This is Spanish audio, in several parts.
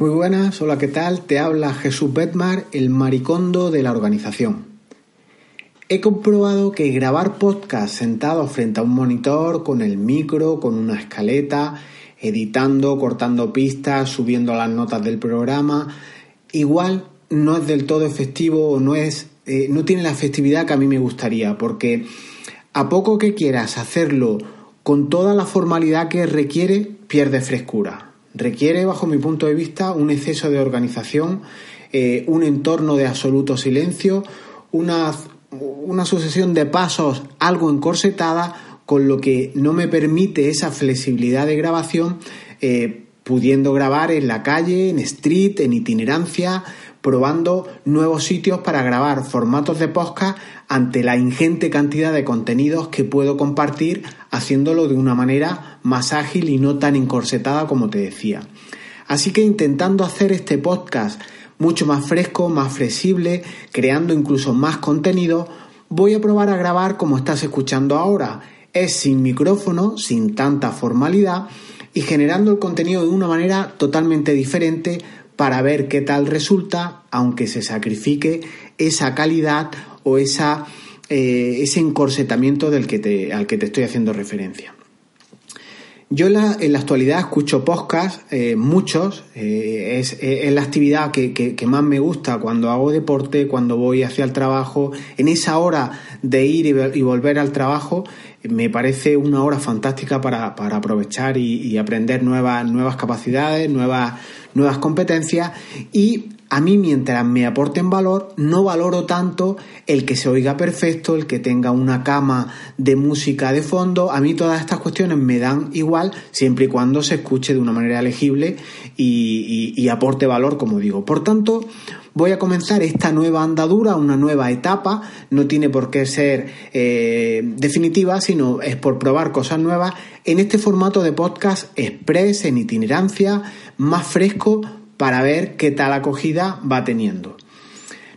Muy buenas, hola, ¿qué tal? Te habla Jesús Betmar, el maricondo de la organización. He comprobado que grabar podcast sentado frente a un monitor, con el micro, con una escaleta, editando, cortando pistas, subiendo las notas del programa, igual no es del todo efectivo o no es, eh, no tiene la efectividad que a mí me gustaría, porque a poco que quieras hacerlo con toda la formalidad que requiere, pierde frescura Requiere, bajo mi punto de vista, un exceso de organización, eh, un entorno de absoluto silencio, una, sucesión de pasos algo encorsetada, con lo que no me permite esa flexibilidad de grabación, eh, pudiendo grabar en la calle, en street, en itinerancia, probando nuevos sitios para grabar formatos de podcast ante la ingente cantidad de contenidos que puedo compartir haciéndolo de una manera más ágil y no tan encorsetada como te decía. Así que intentando hacer este podcast mucho más fresco, más flexible, creando incluso más contenido, voy a probar a grabar como estás escuchando ahora. Es sin micrófono, sin tanta formalidad y generando el contenido de una manera totalmente diferente para ver qué tal resulta, aunque se sacrifique esa calidad o eh, ese encorsetamiento del que al que te estoy haciendo referencia. Yo en la, actualidad escucho podcasts, eh, muchos, eh, es, la actividad que, más me gusta cuando hago deporte, cuando voy hacia el trabajo, en esa hora de ir y, volver al trabajo, me parece una hora fantástica para, aprovechar y, y, aprender nuevas, nuevas capacidades, nuevas, nuevas competencias. Y a mí mientras me aporten valor no valoro tanto el que se oiga perfecto, el que tenga una cama de música de fondo, a mí todas estas cuestiones me dan igual siempre y cuando se escuche de una manera legible y, aporte valor como digo. Por tanto, voy a comenzar esta nueva andadura, una nueva etapa, no tiene por qué ser eh, definitiva, sino es por probar cosas nuevas en este formato de podcast express, en itinerancia, más fresco, para ver qué tal acogida va teniendo.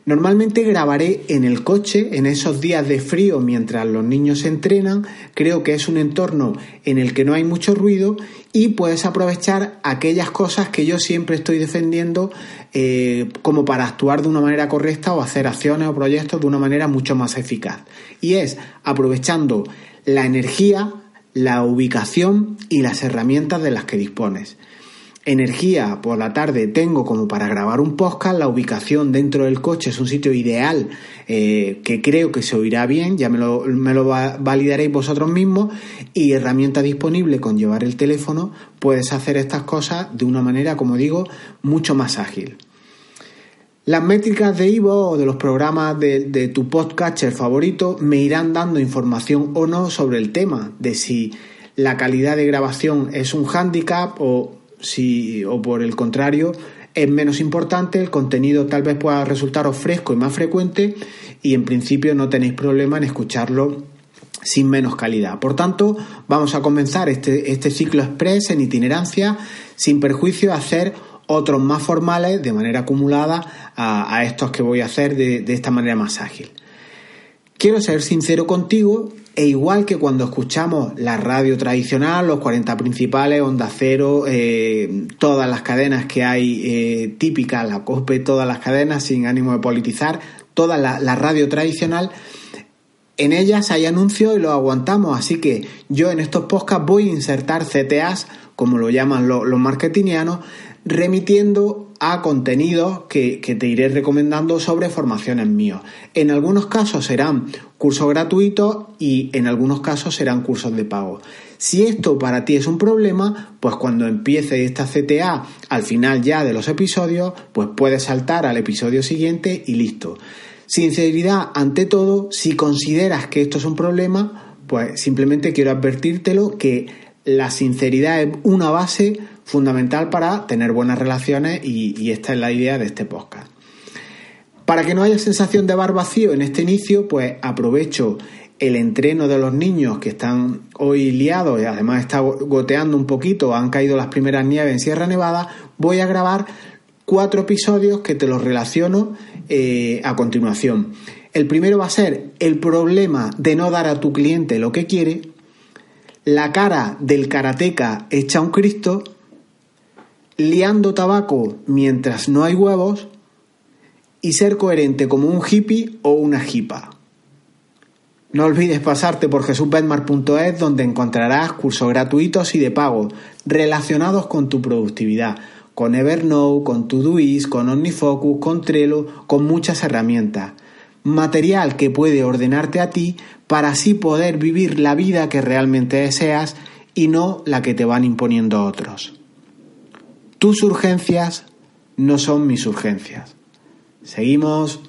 Normalmente grabaré en el coche en esos días de frío mientras los niños se entrenan. Creo que es un entorno en el que no hay mucho ruido y puedes aprovechar aquellas cosas que yo siempre estoy defendiendo eh, como para actuar de una manera correcta o hacer acciones o proyectos de una manera mucho más eficaz. Y es aprovechando la energía, la ubicación y las herramientas de las que dispones energía por la tarde tengo como para grabar un podcast, la ubicación dentro del coche es un sitio ideal eh, que creo que se oirá bien, ya me lo, me lo validaréis vosotros mismos y herramienta disponible con llevar el teléfono, puedes hacer estas cosas de una manera, como digo, mucho más ágil. Las métricas de Ivo o de los programas de, de tu podcatcher favorito me irán dando información o no sobre el tema, de si la calidad de grabación es un hándicap o si, o por el contrario, es menos importante, el contenido tal vez pueda resultaros fresco y más frecuente y en principio no tenéis problema en escucharlo sin menos calidad. Por tanto, vamos a comenzar este, este ciclo express en itinerancia sin perjuicio de hacer otros más formales de manera acumulada a, estos que voy a hacer de, de esta manera más ágil. Quiero ser sincero contigo e igual que cuando escuchamos la radio tradicional, los 40 principales, Onda Cero, eh, todas las cadenas que hay eh, típicas, la COSPE, todas las cadenas sin ánimo de politizar, toda la, radio tradicional, en ellas hay anuncios y los aguantamos. Así que yo en estos podcasts voy a insertar CTAs, como lo llaman los, los marketingianos, remitiendo a contenidos que, te iré recomendando sobre formaciones míos. En algunos casos serán cursos gratuitos y en algunos casos serán cursos de pago. Si esto para ti es un problema, pues cuando empiece esta CTA al final ya de los episodios, pues puedes saltar al episodio siguiente y listo. Sinceridad ante todo, si consideras que esto es un problema, pues simplemente quiero advertírtelo que la sinceridad es una base fundamental para tener buenas relaciones y, esta es la idea de este podcast. Para que no haya sensación de bar vacío en este inicio, pues aprovecho el entreno de los niños que están hoy liados y además está goteando un poquito, han caído las primeras nieves en Sierra Nevada, voy a grabar cuatro episodios que te los relaciono eh, a continuación. El primero va a ser el problema de no dar a tu cliente lo que quiere, la cara del karateca hecha un Cristo, liando tabaco mientras no hay huevos y ser coherente como un hippie o una hipa. No olvides pasarte por jesusbedmar.es donde encontrarás cursos gratuitos y de pago relacionados con tu productividad, con Evernote, con Todoist, con OmniFocus, con Trello, con muchas herramientas. Material que puede ordenarte a ti para así poder vivir la vida que realmente deseas y no la que te van imponiendo otros. Tus urgencias no son mis urgencias. Seguimos.